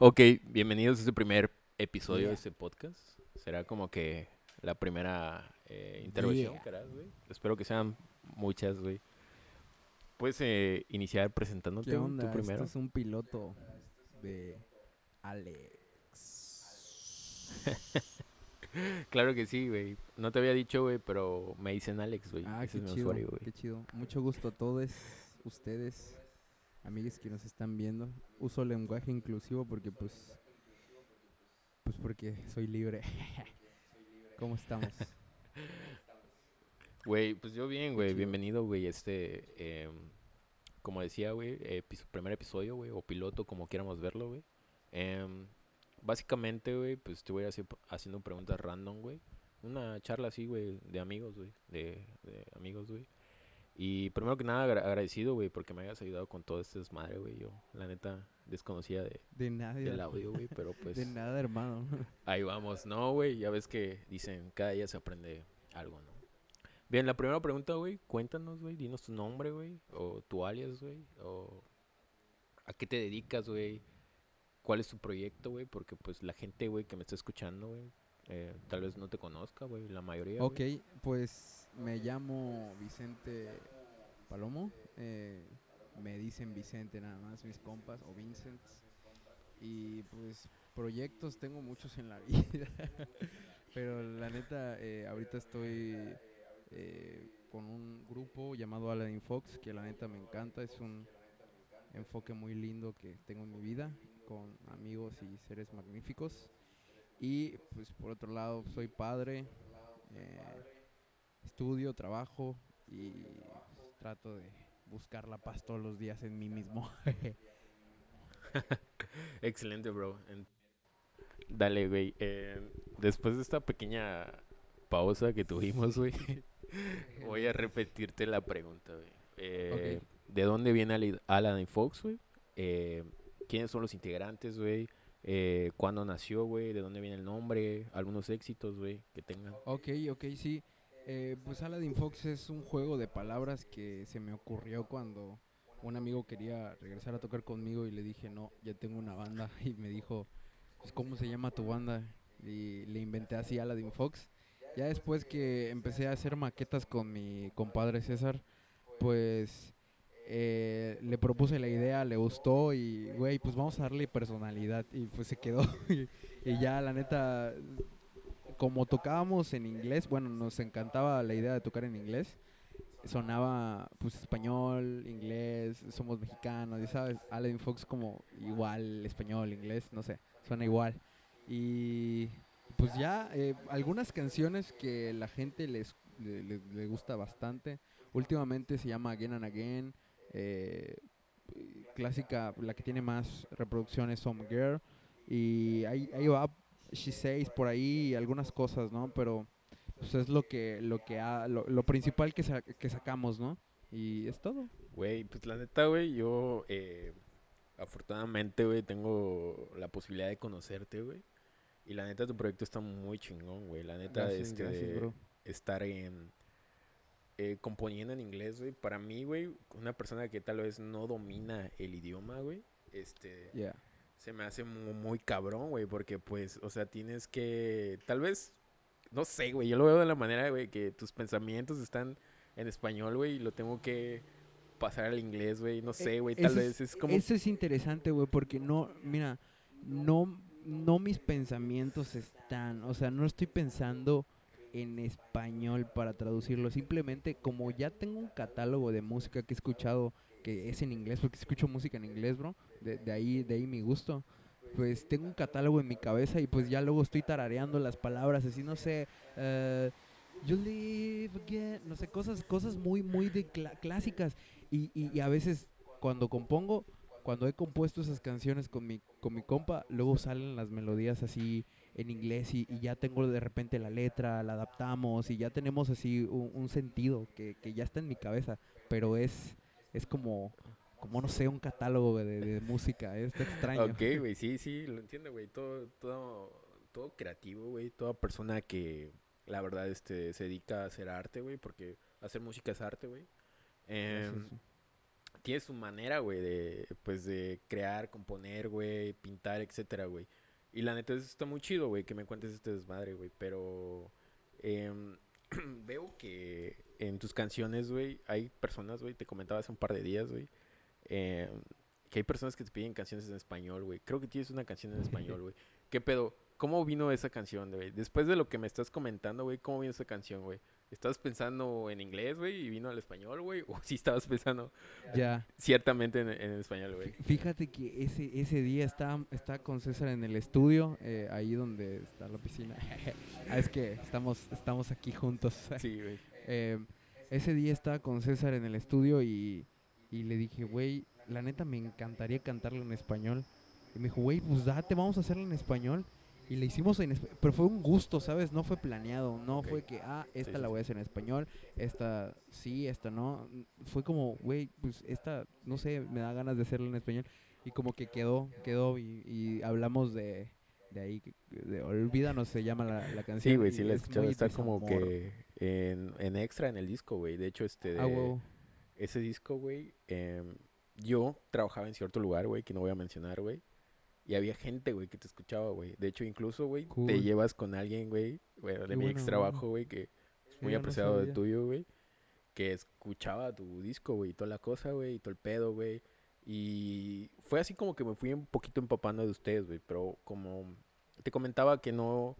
Ok, bienvenidos a este primer episodio de este podcast. Será como que la primera eh, intervención güey. Espero que sean muchas, güey. Puedes eh, iniciar presentándote ¿Qué tú onda? primero. Este es un piloto de Alex. Claro que sí, güey. No te había dicho, güey, pero me dicen Alex, güey. Ah, Ese qué es mi chido, usuario, güey. qué chido. Mucho gusto a todos ustedes, amigos que nos están viendo. Uso lenguaje inclusivo porque pues pues porque soy libre. ¿Cómo estamos? Güey, pues yo bien, güey. Bienvenido, güey. Este, em, como decía, güey, epi- primer episodio, güey, o piloto, como quieramos verlo, güey. Em, básicamente, güey, pues te voy a hacer haciendo preguntas random, güey. Una charla así, güey, de amigos, güey. De, de amigos, güey. Y primero que nada, agra- agradecido, güey, porque me hayas ayudado con todo este desmadre, güey. Yo, la neta, desconocía de, De nada. del audio, güey, pero pues... De nada, hermano. Ahí vamos, no, güey, ya ves que dicen, cada día se aprende algo, ¿no? Bien, la primera pregunta, güey, cuéntanos, güey, dinos tu nombre, güey, o tu alias, güey, o a qué te dedicas, güey, cuál es tu proyecto, güey, porque pues la gente, güey, que me está escuchando, güey, eh, tal vez no te conozca, güey, la mayoría. Ok, pues me llamo Vicente Palomo. eh, me dicen Vicente nada más, mis compas, o Vincent. Y pues proyectos tengo muchos en la vida. Pero la neta, eh, ahorita estoy eh, con un grupo llamado Aladdin Fox, que la neta me encanta. Es un enfoque muy lindo que tengo en mi vida, con amigos y seres magníficos. Y pues por otro lado, soy padre, eh, estudio, trabajo y trato de buscar la paz todos los días en mí mismo. Excelente, bro. Dale, güey, eh, después de esta pequeña pausa que tuvimos, güey, voy a repetirte la pregunta, güey. Eh, ¿De dónde viene Aladdin Fox, güey? Eh, ¿Quiénes son los integrantes, güey? Eh, ¿Cuándo nació, güey? ¿De dónde viene el nombre? ¿Algunos éxitos, güey, que tengan? ok, ok, sí. Eh, pues Aladdin Fox es un juego de palabras que se me ocurrió cuando un amigo quería regresar a tocar conmigo y le dije, no, ya tengo una banda. Y me dijo, pues, ¿cómo se llama tu banda? Y le inventé así Aladdin Fox. Ya después que empecé a hacer maquetas con mi compadre César, pues eh, le propuse la idea, le gustó y, güey, pues vamos a darle personalidad. Y pues se quedó. y, y ya, la neta, como tocábamos en inglés, bueno, nos encantaba la idea de tocar en inglés. Sonaba pues español, inglés, somos mexicanos, ya sabes, Aladdin Fox como igual, español, inglés, no sé, suena igual. Y pues ya, eh, algunas canciones que la gente les, le, gusta bastante. Últimamente se llama Again and Again. eh, clásica, la que tiene más reproducciones, Some Girl. Y ahí, ahí va She Says por ahí y algunas cosas, ¿no? Pero pues es lo que, lo que ha, lo, lo principal que, sa- que sacamos, ¿no? Y es todo. Güey, pues la neta, güey, yo eh, afortunadamente, güey, tengo la posibilidad de conocerte, güey. Y la neta, tu proyecto está muy chingón, güey. La neta, Gracias, este, gracias, bro. estar en eh, componiendo en inglés, güey. Para mí, güey, una persona que tal vez no domina el idioma, güey, este, Yeah. Se me hace mu- muy, cabrón, güey, porque pues, o sea, tienes que, tal vez, no sé, güey, yo lo veo de la manera, güey, que tus pensamientos están en español, güey, y lo tengo que pasar al inglés, güey, no sé, güey, tal eso vez es como... Eso es interesante, güey, porque no, mira, no, no mis pensamientos están, o sea, no estoy pensando en español para traducirlo, simplemente como ya tengo un catálogo de música que he escuchado que es en inglés, porque escucho música en inglés, bro, de, ahí, de ahí mi gusto, pues tengo un catálogo en mi cabeza y pues ya luego estoy tarareando las palabras, así, no sé, eh, you live again, no sé, cosas, cosas muy, muy de clásicas. Y, y, a veces cuando compongo, cuando he compuesto esas canciones con mi, con mi compa, luego salen las melodías así en inglés y, y ya tengo de repente la letra, la adaptamos y ya tenemos así un, un sentido que, que ya está en mi cabeza, pero es, es como, como no sé, un catálogo de, de música, eh, está extraño. Ok, güey, sí, sí, lo entiendo, güey. Todo, todo, todo creativo, güey. Toda persona que, la verdad, este, se dedica a hacer arte, güey. Porque hacer música es arte, güey. Em, sí. tiene su manera, güey, de, pues, de crear, componer, güey, pintar, etcétera, güey. Y la neta, eso está muy chido, güey, que me cuentes este desmadre, güey. Pero em, veo que en tus canciones, güey, hay personas, güey, te comentaba hace un par de días, güey, em, que hay personas que te piden canciones en español, güey. Creo que tienes una canción en español, güey. ¿Qué pedo? ¿Cómo vino esa canción, güey? Después de lo que me estás comentando, güey, ¿cómo vino esa canción, güey? ¿Estabas pensando en inglés, güey, y vino al español, güey? ¿O sí estabas pensando Ya. ciertamente en, en español, güey? Fíjate que ese, ese día estaba, estaba con César en el estudio, eh, ahí donde está la piscina. Ah, es que estamos, estamos aquí juntos. Sí, güey. Eh, ese día estaba con César en el estudio y, y le dije, güey, la neta me encantaría cantarlo en español. Y me dijo, güey, pues date, vamos a hacerlo en español. Y le hicimos en español. Pero fue un gusto, ¿sabes? No fue planeado. No fue que, ah, esta sí, la voy a hacer en español. Esta sí, esta no. Fue como, güey, pues esta, no sé, me da ganas de hacerla en español. Y como que quedó, quedó. Y, y hablamos de, de ahí. De Olvídanos se llama la, la canción. Sí, güey, sí la he escuchado. Está como que en, en extra en el disco, güey. De hecho, este de Ah, huevo. Ese disco, güey, em, yo trabajaba en cierto lugar, güey, que no voy a mencionar, güey. Y había gente, güey, que te escuchaba, güey. De hecho, incluso, güey, te llevas con alguien, güey, bueno, de mi buena ex trabajo, güey, que es muy Sí, no apreciado de tuyo, güey. Que escuchaba tu disco, güey, y toda la cosa, güey, y todo el pedo, güey. Y fue así como que me fui un poquito empapando de ustedes, güey. Pero como te comentaba que no,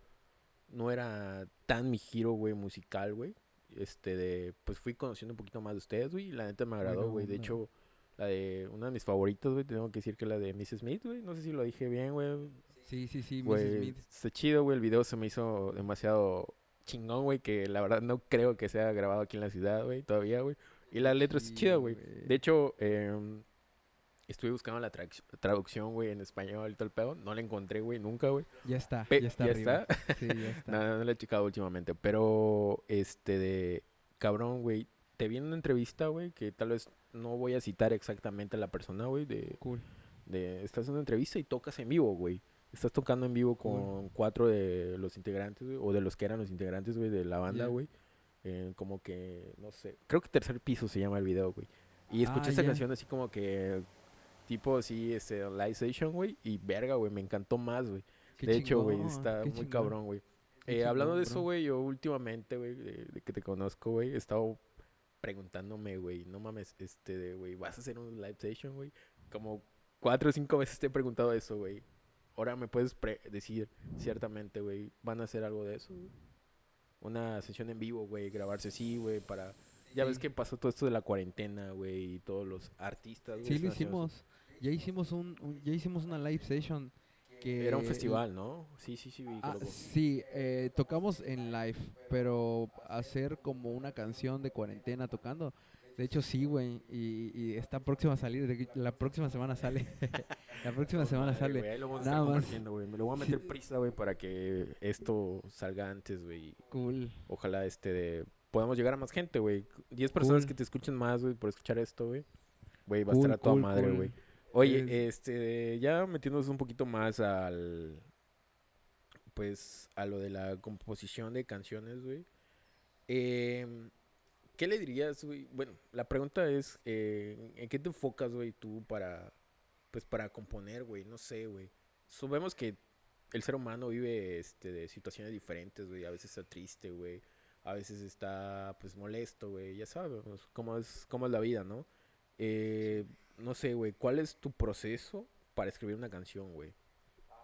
no era tan mi giro, güey, musical, güey. Este, de, pues fui conociendo un poquito más de ustedes, güey. Y la neta me agradó, güey. De hecho, la de, una de mis favoritos, güey, tengo que decir que la de Miss Smith, güey. No sé si lo dije bien, güey. Sí, sí, sí, Mrs. Güey, Smith. está chido, güey. El video se me hizo demasiado chingón, güey. Que la verdad no creo que sea grabado aquí en la ciudad, güey, todavía, güey. Y la letra está Sí, chida, güey. De hecho, em, estuve buscando la traduc- traducción, güey, en español y todo el pedo. No la encontré, güey, nunca, güey. Ya está, Pe- ya está ¿ya arriba. Sí, ya está. No, no la he checado últimamente. Pero, este, de cabrón, güey. Te vi en una entrevista, güey, que tal vez no voy a citar exactamente a la persona, güey, de, Cool. de estás en una entrevista y tocas en vivo, güey. Estás tocando en vivo Cool. con cuatro de los integrantes, güey, o de los que eran los integrantes, güey, de la banda, güey. Eh, como que, no sé, creo que Tercer Piso se llama el video, güey. Y escuché Ah, esta canción así como que, tipo así, este, live session, güey, y verga, güey, me encantó más, güey. Qué De hecho, güey, está muy chingón. cabrón, güey. Eh, hablando de eso, güey, yo últimamente, güey, de, de que te conozco, güey, he estado preguntándome, güey, no mames, este, de, güey, ¿vas a hacer un live session, güey? Como cuatro o cinco veces te he preguntado eso, güey. Ahora me puedes pre- decir ciertamente, güey, ¿van a hacer algo de eso? Una sesión en vivo, güey, grabarse así, güey, para... Ya ves que pasó todo esto de la cuarentena, güey, y todos los artistas. Sí, lo hicimos. Ya hicimos un, un- ya hicimos una live session que Era un festival, ¿no? Sí, sí, sí, Ah, sí, eh, tocamos en live, pero hacer como una canción de cuarentena tocando. De hecho, sí, güey. Y, y está próxima a salir. La próxima semana sale. la próxima semana Madre, sale. güey, ahí lo vamos a Nada estar más. Me lo voy a meter Sí. prisa, güey, para que esto salga antes, güey. Cool. Ojalá este de podamos llegar a más gente, güey. 10 personas Cool. que te escuchen más, güey, por escuchar esto, güey. Güey, va a estar a toda cool, madre, cool. güey. Oye, Es- este, ya metiéndonos un poquito más al pues a lo de la composición de canciones, güey. Em, ¿Qué le dirías, güey? Bueno, la pregunta es, eh, ¿en qué te enfocas, güey, tú para, pues, para componer, güey? No sé, güey. Sabemos que el ser humano vive, este, de situaciones diferentes, güey. A veces está triste, güey. A veces está, pues, molesto, güey. Ya sabemos cómo es, cómo es la vida, ¿no? Eh, no sé, güey. ¿Cuál es tu proceso para escribir una canción, güey?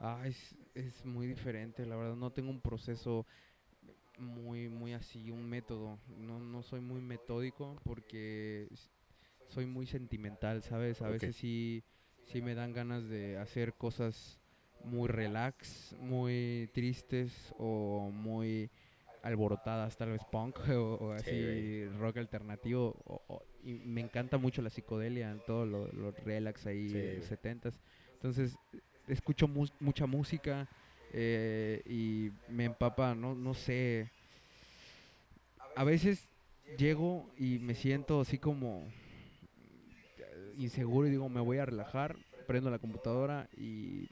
Ah, es, es muy diferente, la verdad. No tengo un proceso muy, muy así, un método. No, no soy muy metódico porque soy muy sentimental, ¿sabes? A veces sí, sí me dan ganas de hacer cosas muy relax, muy tristes o muy alborotadas, tal vez punk o, o Sí, así rock alternativo. o- o- y me encanta mucho la psicodelia, todo lo, lo relax ahí, Sí, güey. 70s. Entonces, escucho mus- mucha música eh, y me empapa, no, no sé. A veces llego y me siento así como inseguro y digo, me voy a relajar, prendo la computadora y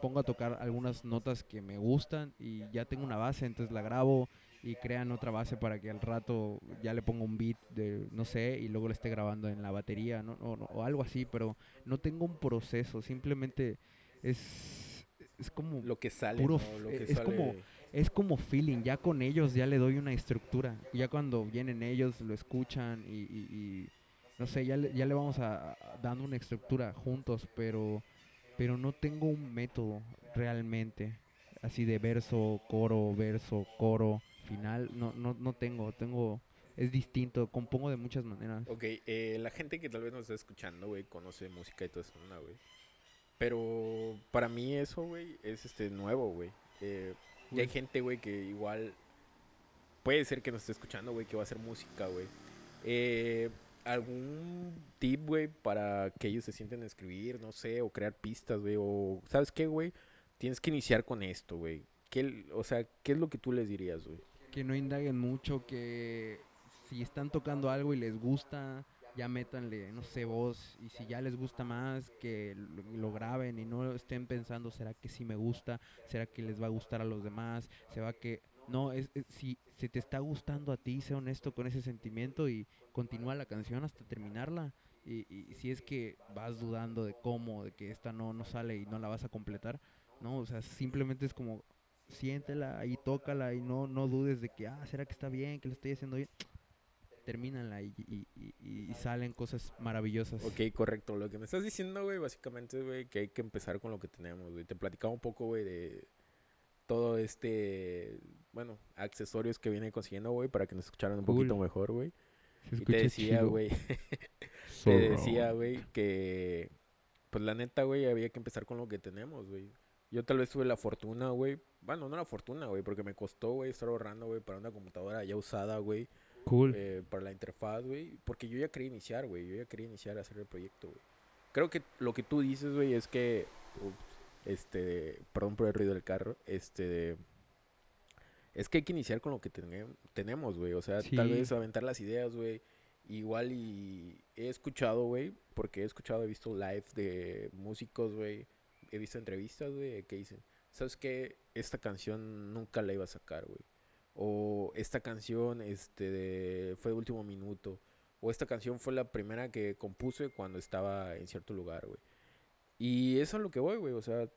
pongo a tocar algunas notas que me gustan y ya tengo una base, entonces la grabo y crean otra base para que al rato ya le ponga un beat de, no sé, y luego le esté grabando en la batería, ¿no? O, o algo así, pero no tengo un proceso, simplemente es, es como... Lo que sale, Puro ¿no? Lo f- que es como- Es como feeling, ya con ellos ya le doy una estructura. Ya cuando vienen ellos lo escuchan y, y- y, no sé, ya le, ya le vamos a, a- dando una estructura juntos, pero, pero no tengo un método realmente. Así de verso, coro, verso, coro, final. No, no, no tengo, tengo, es distinto, compongo de muchas maneras. Ok, eh, la gente que tal vez nos está escuchando, güey, conoce música y todo eso, ¿no, güey? Pero para mí eso, güey, es este nuevo, güey. Eh, y hay gente, güey, que igual puede ser que nos esté escuchando, güey, que va a hacer música, güey. Eh, ¿Algún tip, güey, para que ellos se sienten a escribir, no sé, o crear pistas, güey? O, ¿sabes qué, güey? Tienes que iniciar con esto, güey. ¿Qué l- O sea, ¿qué es lo que tú les dirías, güey? que no indaguen mucho, que si están tocando algo y les gusta, ya métanle, no sé, voz, y si ya les gusta más, que lo, lo graben y no estén pensando, ¿será que sí me gusta? ¿Será que les va a gustar a los demás? ¿Se va que...? No, es, si se te está gustando a ti, sé honesto con ese sentimiento y continúa la canción hasta terminarla. Y, y si es que vas dudando de cómo, de que esta no, no sale y no la vas a completar, no, o sea, simplemente es como siéntela y tócala y no, no dudes de que, ah, ¿será que está bien, que lo estoy haciendo bien? Termínala y, y, y- y salen cosas maravillosas. Ok, correcto. Lo que me estás diciendo, güey, básicamente, güey, que hay que empezar con lo que tenemos, güey. Te platicaba un poco, güey, de todo este, bueno, accesorios que viene consiguiendo, güey, para que nos escucharan un poquito mejor, güey. Y te decía, güey, te decía, güey, que, pues la neta, güey, había que empezar con lo que tenemos, güey. Yo tal vez tuve la fortuna, güey. Bueno, no la fortuna, güey, porque me costó, güey, estar ahorrando, güey, para una computadora ya usada, güey Cool. eh, para la interfaz, güey. Porque yo ya quería iniciar, güey. Yo ya quería iniciar a hacer el proyecto, güey. Creo que lo que tú dices, güey, es que. ups, este. Perdón por el ruido del carro. Este. Es que hay que iniciar con lo que tenem- tenemos, güey. O sea, tal vez aventar las ideas, güey. Igual y he escuchado, güey, porque he escuchado, he visto live de músicos, güey. He visto entrevistas, güey, que dicen, ¿sabes qué? Esta canción nunca la iba a sacar, güey. O esta canción este, de- fue de último minuto. O esta canción fue la primera que compuse cuando estaba en cierto lugar, güey. Y eso es lo que voy, güey. O sea,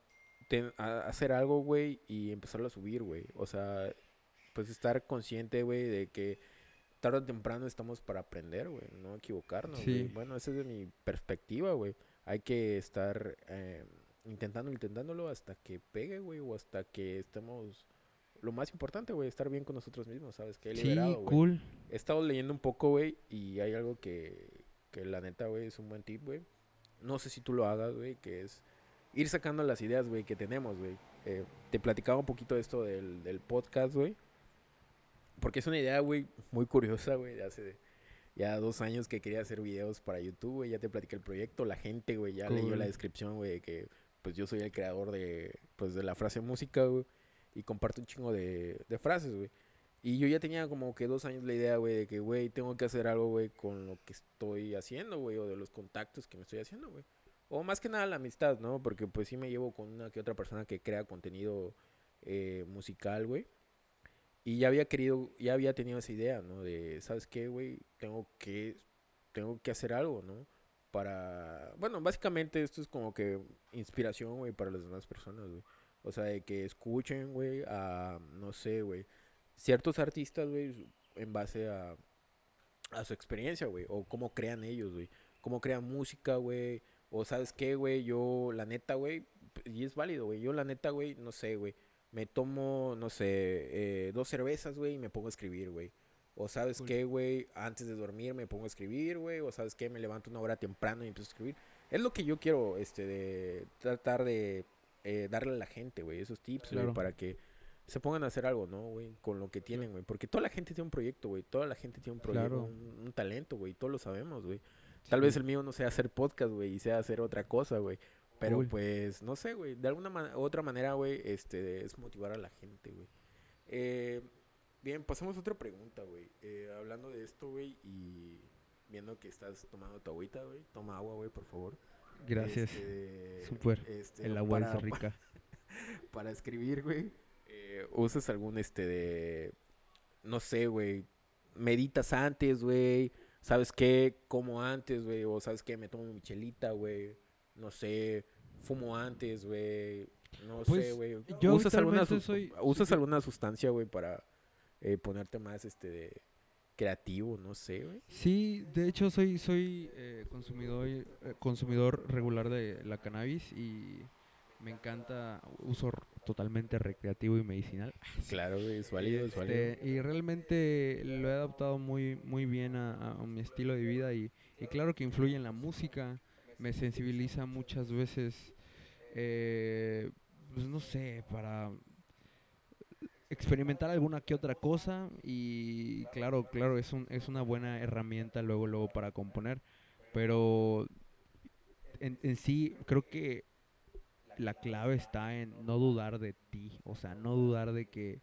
ten- a- hacer algo, güey, y empezarlo a subir, güey. O sea, pues estar consciente, güey, de que tarde o temprano estamos para aprender, güey. No equivocarnos, güey. Sí. Bueno, esa es de mi perspectiva, güey. Hay que estar eh, intentando, intentándolo hasta que pegue, güey, o hasta que estemos... Lo más importante, güey, estar bien con nosotros mismos, ¿sabes? Que he Sí, liberado, güey. cool. He estado leyendo un poco, güey, y hay algo que, que la neta, güey, es un buen tip, güey. No sé si tú lo hagas, güey, que es ir sacando las ideas, güey, que tenemos, güey. Eh, te platicaba un poquito de esto del, del podcast, güey. Porque es una idea, güey, muy curiosa, güey, de hace ya dos años que quería hacer videos para YouTube, güey. Ya te platiqué el proyecto. La gente, güey, ya leyó Cool. la descripción, güey, de que pues yo soy el creador de, pues, de la frase música, güey. Y comparto un chingo de, de frases, güey. Y yo ya tenía como que dos años la idea, güey, de que, güey, tengo que hacer algo, güey, con lo que estoy haciendo, güey, o de los contactos que me estoy haciendo, güey. O más que nada la amistad, ¿no? Porque pues sí me llevo con una que otra persona que crea contenido eh, musical, güey. Y ya había querido, ya había tenido esa idea, ¿no? De, ¿sabes qué, güey? Tengo que, tengo que hacer algo, ¿no? Para, bueno, básicamente esto es como que inspiración, güey, para las demás personas, güey. O sea, de que escuchen, güey, a, no sé, güey, ciertos artistas, güey, en base a, a su experiencia, güey, o cómo crean ellos, güey, cómo crean música, güey, o sabes qué, güey, yo, la neta, güey, y es válido, güey, yo la neta, güey, no sé, güey, me tomo, no sé, eh, dos cervezas, güey, y me pongo a escribir, güey. O sabes Cool. qué, güey, antes de dormir me pongo a escribir, güey, o sabes qué, me levanto una hora temprano y empiezo a escribir. Es lo que yo quiero, este, de tratar de eh, darle a la gente, güey, esos tips, güey, Claro. para que se pongan a hacer algo, ¿no, güey? Con lo que tienen, güey. Porque toda la gente tiene un proyecto, güey. Toda la gente tiene un proyecto, Claro. un, un talento, güey. Todos lo sabemos, güey. Tal vez el mío no sea hacer podcast, güey, y sea hacer otra cosa, güey. Pero Cool. pues, no sé, güey. De alguna man- otra manera, güey, este, es motivar a la gente, güey. Eh, bien, pasamos a otra pregunta, güey. Eh, hablando de esto, güey, y viendo que estás tomando tu agüita, güey. Toma agua, güey, por favor. Gracias. Este, Súper. este, El agua para- es rica. para escribir, güey, eh, usas algún este de. No sé, güey. Meditas antes, güey. ¿Sabes qué? Como antes, güey. O ¿sabes qué? Me tomo mi chelita, güey. No sé. Fumo antes, güey. No Pues, sé, güey. yo ¿Usas, alguna, soy- ¿Usas sí, alguna sustancia, güey, para eh, ponerte más este de creativo? No sé, güey. Sí, de hecho soy soy eh, consumidor eh, consumidor regular de la cannabis y me encanta uso totalmente recreativo y medicinal. Claro. Es válido, es válido. Este, y realmente lo he adaptado muy muy bien a, a mi estilo de vida y, y claro que influye en la música, me sensibiliza muchas veces, eh, pues no sé, para experimentar alguna que otra cosa y claro, claro, es, un, es una buena herramienta luego, luego para componer, pero en, en sí creo que la clave está en no dudar de ti, o sea, no dudar de que,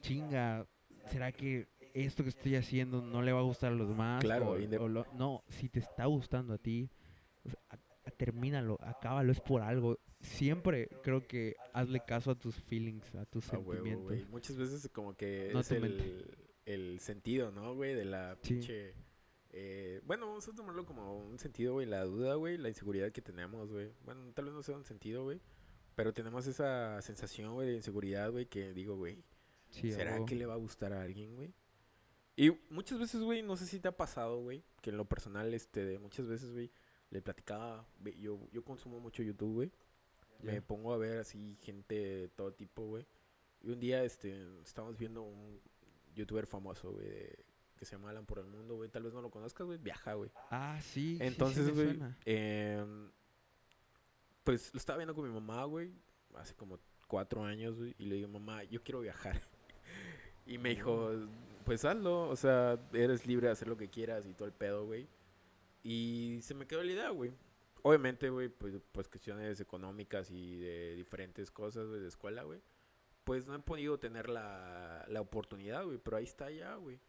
chinga, ¿será que esto que estoy haciendo no le va a gustar a los demás? Claro, O- lo- no, si te está gustando a ti, o sea, a- a- termínalo, acábalo, es por algo. Siempre creo que hazle caso a tus feelings, a tus sentimientos. Muchas veces como que No es el, el sentido, ¿no, güey? De la Sí. Eh, bueno, vamos a tomarlo como un sentido, güey. La duda, güey. La inseguridad que tenemos, güey. Bueno, tal vez no sea un sentido, güey. Pero tenemos esa sensación, güey, de inseguridad, güey, que digo, güey, Sí, ¿será que le va a gustar a alguien, güey? Y muchas veces, güey, no sé si te ha pasado, güey, que en lo personal, este, de muchas veces, güey, le platicaba, ve- yo, yo consumo mucho YouTube, güey. Me Ya. pongo a ver así gente de todo tipo, güey. Y un día, este, estábamos viendo un youtuber famoso, güey, de- que se llama Alan por el Mundo, güey. Tal vez no lo conozcas, güey. Viaja, güey. Ah, sí. sí, sí Entonces, güey, em, pues lo estaba viendo con mi mamá, güey, hace como cuatro años, güey, y le digo, mamá, yo quiero viajar. y me dijo, pues hazlo, o sea, eres libre de hacer lo que quieras y todo el pedo, güey. Y se me quedó la idea, güey. Obviamente, güey, pues, pues cuestiones económicas y de diferentes cosas, güey, de escuela, güey. Pues no he podido tener la, la oportunidad, güey, pero ahí está ya, güey.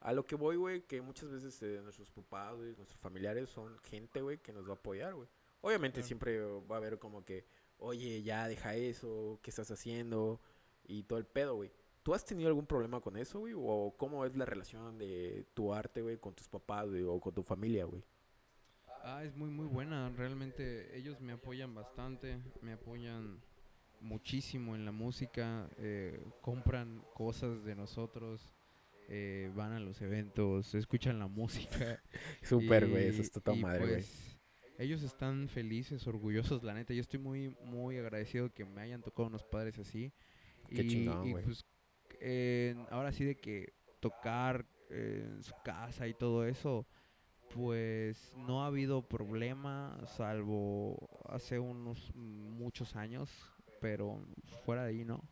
A lo que voy, güey, que muchas veces eh, nuestros papás, güey, nuestros familiares son gente, güey, que nos va a apoyar, güey. Obviamente Claro. siempre va a haber como que, oye, ya deja eso, ¿qué estás haciendo? Y todo el pedo, güey. ¿Tú has tenido algún problema con eso, güey? ¿O cómo es la relación de tu arte, güey, con tus papás, güey, o con tu familia, güey? Ah, es muy, muy buena. Realmente ellos me apoyan bastante. Me apoyan muchísimo en la música. eh, compran cosas de nosotros. Eh, van a los eventos. Escuchan la música. Súper, güey, eso está toda madre, güey. pues, Ellos están felices, orgullosos, la neta. Yo estoy muy, muy agradecido que me hayan tocado unos padres así. Qué y, chingón, y, pues, eh, ahora sí de que tocar eh, en su casa y todo eso, pues no ha habido problema, salvo hace unos muchos años, pero fuera de ahí no.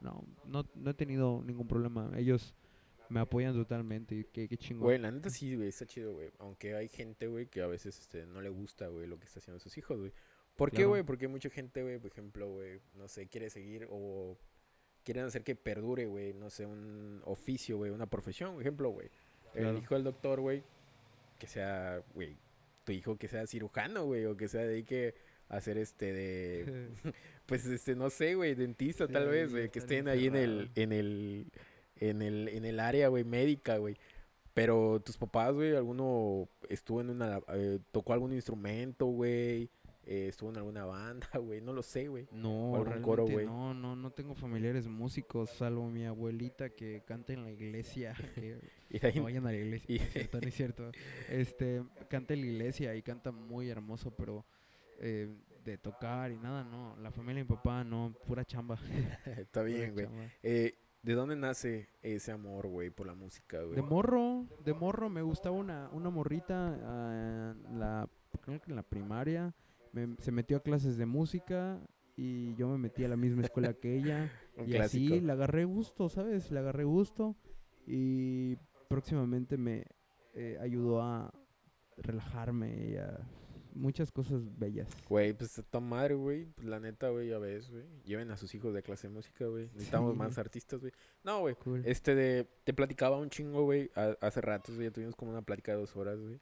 No, no, no he tenido ningún problema. Ellos me apoyan totalmente. Qué, qué chingón. Güey, la neta sí, güey, está chido, güey. Aunque hay gente, güey, que a veces este, no le gusta, güey, lo que está haciendo sus hijos, güey. ¿Por qué, güey? Porque mucha gente, güey, por ejemplo, güey, no sé, quiere seguir o quieren hacer que perdure, güey, no sé, un oficio, güey, una profesión, por ejemplo, güey. El hijo del doctor, güey, que sea, güey, tu hijo que sea cirujano, güey, o que se dedique a hacer este de, pues, este, no sé, güey, dentista tal vez, güey, que estén ahí en el, en el, en el, en el área, güey, médica, güey. Pero tus papás, güey, alguno estuvo en una, eh, tocó algún instrumento, güey, eh, estuvo en alguna banda, güey, no lo sé, güey. No, realmente coro, no, no, no tengo familiares músicos, salvo mi abuelita que canta en la iglesia. que Y de ahí- no vayan a la iglesia, y- es cierto, no es cierto. Este, canta en la iglesia y canta muy hermoso, pero eh, de tocar y nada, no. La familia de mi papá, no, pura chamba. está bien, güey. Eh, ¿De dónde nace ese amor, güey, por la música, güey? De morro, de morro me gustaba una, una morrita ah, en la, creo que en la primaria. me- se metió a clases de música y yo me metí a la misma escuela que ella. Un y clásico. así le agarré gusto, ¿sabes? Le agarré gusto y próximamente me eh, ayudó a relajarme y a muchas cosas bellas. Güey, pues está madre, güey. Pues la neta, güey, ya ves, güey. Lleven a sus hijos de clase de música, güey. Necesitamos Sí. más artistas, güey. No, güey. Cool. Este de. Te platicaba un chingo, güey. Hace ratos, güey. Ya tuvimos como una plática de dos horas, güey.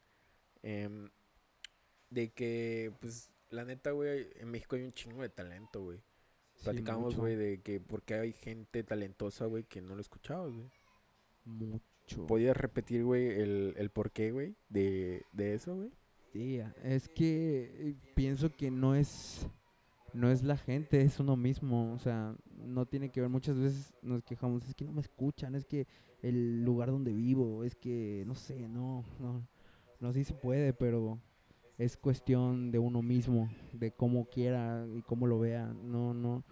em, de que, pues, la neta, güey. En México hay un chingo de talento, güey. Platicamos, güey, de que porque hay gente talentosa, güey, que no lo escuchabas, güey. Mucho. ¿Podías repetir, güey, el, el porqué, güey, de, de eso, güey? Sí, a- es que eh, pienso que no es no es la gente, es uno mismo, o sea, no tiene que ver, muchas veces nos quejamos, es que no me escuchan, es que el lugar donde vivo, es que no sé, no, no, no sí se puede, pero es cuestión de uno mismo, de cómo quiera y cómo lo vea, no, no,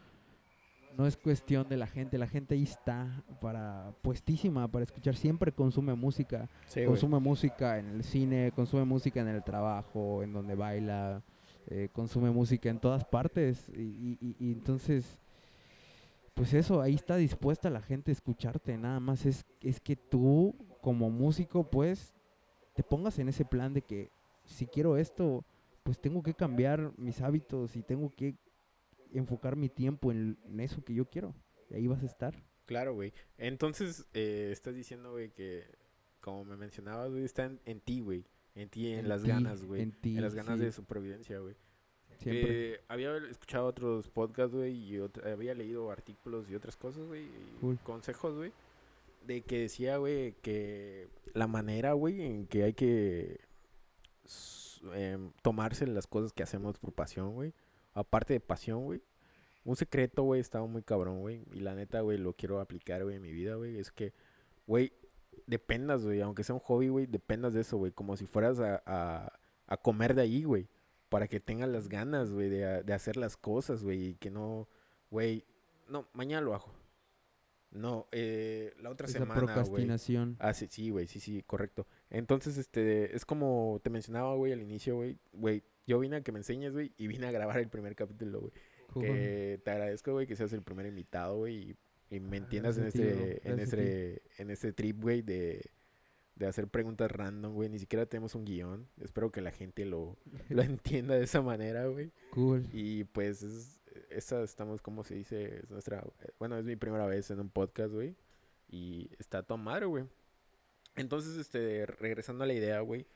no es cuestión de la gente, la gente ahí está para, puestísima para escuchar, siempre consume música, Sí, consume música en el cine, consume música en el trabajo, en donde baila, eh, consume música en todas partes. Y, y- y- y entonces, pues eso, ahí está dispuesta la gente a escucharte. Nada más es, es que tú, como músico, pues, te pongas en ese plan de que si quiero esto, pues tengo que cambiar mis hábitos y tengo que enfocar mi tiempo en, en eso que yo quiero. Y ahí vas a estar. Claro, güey. Entonces, eh, estás diciendo, güey, que como me mencionabas, güey, está en, en ti, güey. En ti, en, En las ganas, güey. en ti, En las ganas sí. de supervivencia, güey. Eh, había escuchado otros podcasts, güey, y otra- había leído artículos y otras cosas, güey, y Cool. consejos, güey, de que decía, güey, que la manera, güey, en que hay que em, tomarse las cosas que hacemos por pasión, güey, aparte de pasión, güey, un secreto, güey, estaba muy cabrón, güey, y la neta, güey, lo quiero aplicar, güey, en mi vida, güey, es que, güey, dependas, güey, aunque sea un hobby, güey, dependas de eso, güey, como si fueras a, a, a comer de ahí, güey para que tengas las ganas, güey, de, de hacer las cosas, güey, y que no, güey, no, mañana lo hago. No, eh, la otra Esa semana, procrastinación. Ah, sí, sí, güey, sí, sí, correcto. Entonces, este, es como te mencionaba, güey, al inicio, güey, güey, yo vine a que me enseñes, güey, y vine a grabar el primer capítulo, güey. Cool. Que te agradezco, güey, que seas el primer invitado, güey, y, y me entiendas en este, en este, en este trip, güey, de, de hacer preguntas random, güey. Ni siquiera tenemos un guion. Espero que la gente lo, lo entienda de esa manera, güey. Cool. Y pues es, esa estamos, como se dice, es nuestra, eh, bueno, es mi primera vez en un podcast, güey. Y está todo madre, güey. Entonces, este, regresando a la idea, güey,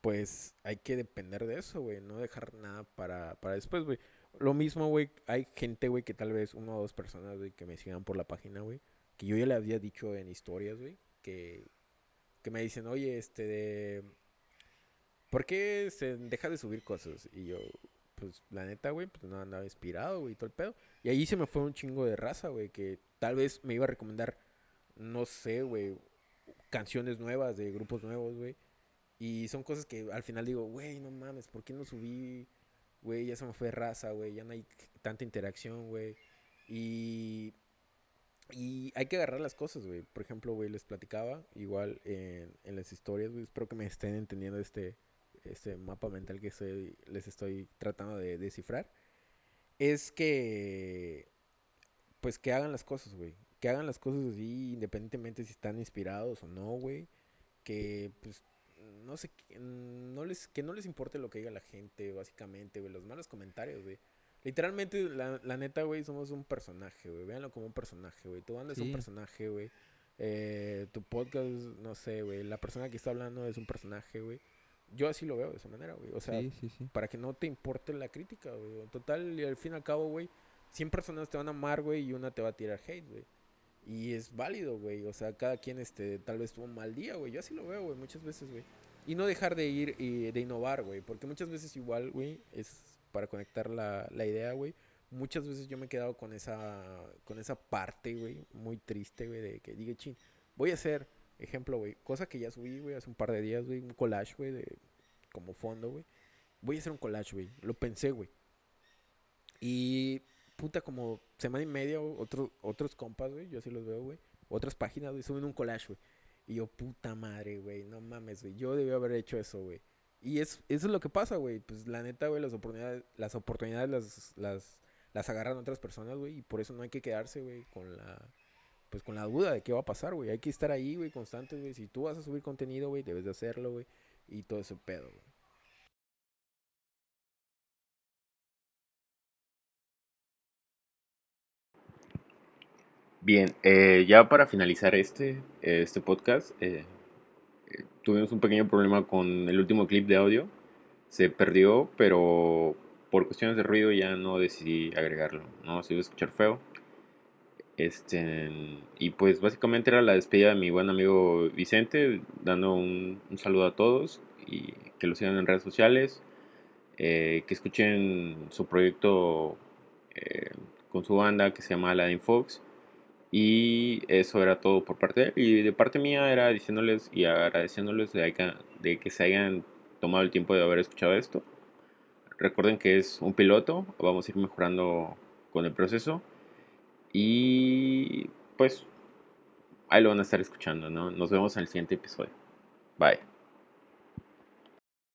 pues hay que depender de eso, güey. No dejar nada para, para después, güey. Lo mismo, güey, hay gente, güey, que tal vez una o dos personas, güey, que me sigan por la página, güey. Que yo ya le había dicho en historias, güey, que, que me dicen, oye, este, de... ¿Por qué se deja de subir cosas? Y yo, pues, la neta, güey, pues no andaba inspirado, güey, todo el pedo. Y ahí se me fue un chingo de raza, güey, que tal vez me iba a recomendar, no sé, güey, canciones nuevas de grupos nuevos, güey. Y son cosas que al final digo, güey, no mames, ¿por qué no subí? Güey, ya se me fue raza, güey, ya no hay tanta interacción, güey. Y, y hay que agarrar las cosas, güey. Por ejemplo, güey, les platicaba, igual en, en las historias, güey, espero que me estén entendiendo este, este mapa mental que estoy, les estoy tratando de descifrar. Es que, pues que hagan las cosas, güey. Que hagan las cosas así, independientemente si están inspirados o no, güey. Que, pues, no sé, que no les, que no les importe lo que diga la gente, básicamente, güey. Los malos comentarios, güey. Literalmente, la, la neta, güey, somos un personaje, güey. Véanlo como un personaje, güey. Tu banda es un personaje, güey. Eh, tu podcast, no sé, güey. La persona que está hablando es un personaje, güey. Yo así lo veo de esa manera, güey. O sea, sí, sí, sí. para que no te importe la crítica, güey. Total, y al fin y al cabo, güey, 100 personas te van a amar, güey, y una te va a tirar hate, güey. Y es válido, güey. O sea, cada quien, este, tal vez tuvo un mal día, güey. Yo así lo veo, güey, muchas veces, güey. Y no dejar de ir y de innovar, güey. Porque muchas veces igual, güey, es para conectar la, la idea, güey. Muchas veces yo me he quedado con esa, con esa parte, güey, muy triste, güey, de que diga, chin, voy a hacer, ejemplo, güey, cosa que ya subí, güey, hace un par de días, güey, un collage, güey, de, como fondo, güey. Voy a hacer un collage, güey. Lo pensé, güey. Y, puta, como semana y media, otro, otros compas, güey, yo así los veo, güey. Otras páginas, güey, suben un collage, güey. Y yo, puta madre, güey, no mames, güey. Yo debí haber hecho eso, güey. Y es, eso es lo que pasa, güey. Pues la neta, güey, las oportunidades, las oportunidades las, las, las agarran otras personas, güey. Y por eso no hay que quedarse, güey, con la, pues con la duda de qué va a pasar, güey. Hay que estar ahí, güey, constantes, güey. Si tú vas a subir contenido, güey, debes de hacerlo, güey. Y todo ese pedo, güey. Bien, eh, ya para finalizar este, eh, este podcast, eh, eh, tuvimos un pequeño problema con el último clip de audio. Se perdió, pero por cuestiones de ruido ya no decidí agregarlo, ¿no? Se iba a escuchar feo. Este, y pues básicamente era la despedida de mi buen amigo Vicente, dando un, saludo a todos y que lo sigan en redes sociales, que escuchen su proyecto con su banda que se llama Aladdin Fox. Y eso era todo por parte de él. Y de parte mía era diciéndoles y agradeciéndoles de que, de que se hayan tomado el tiempo de haber escuchado esto. Recuerden que es un piloto, vamos a ir mejorando con el proceso. Y pues ahí lo van a estar escuchando, ¿no? Nos vemos en el siguiente episodio. Bye.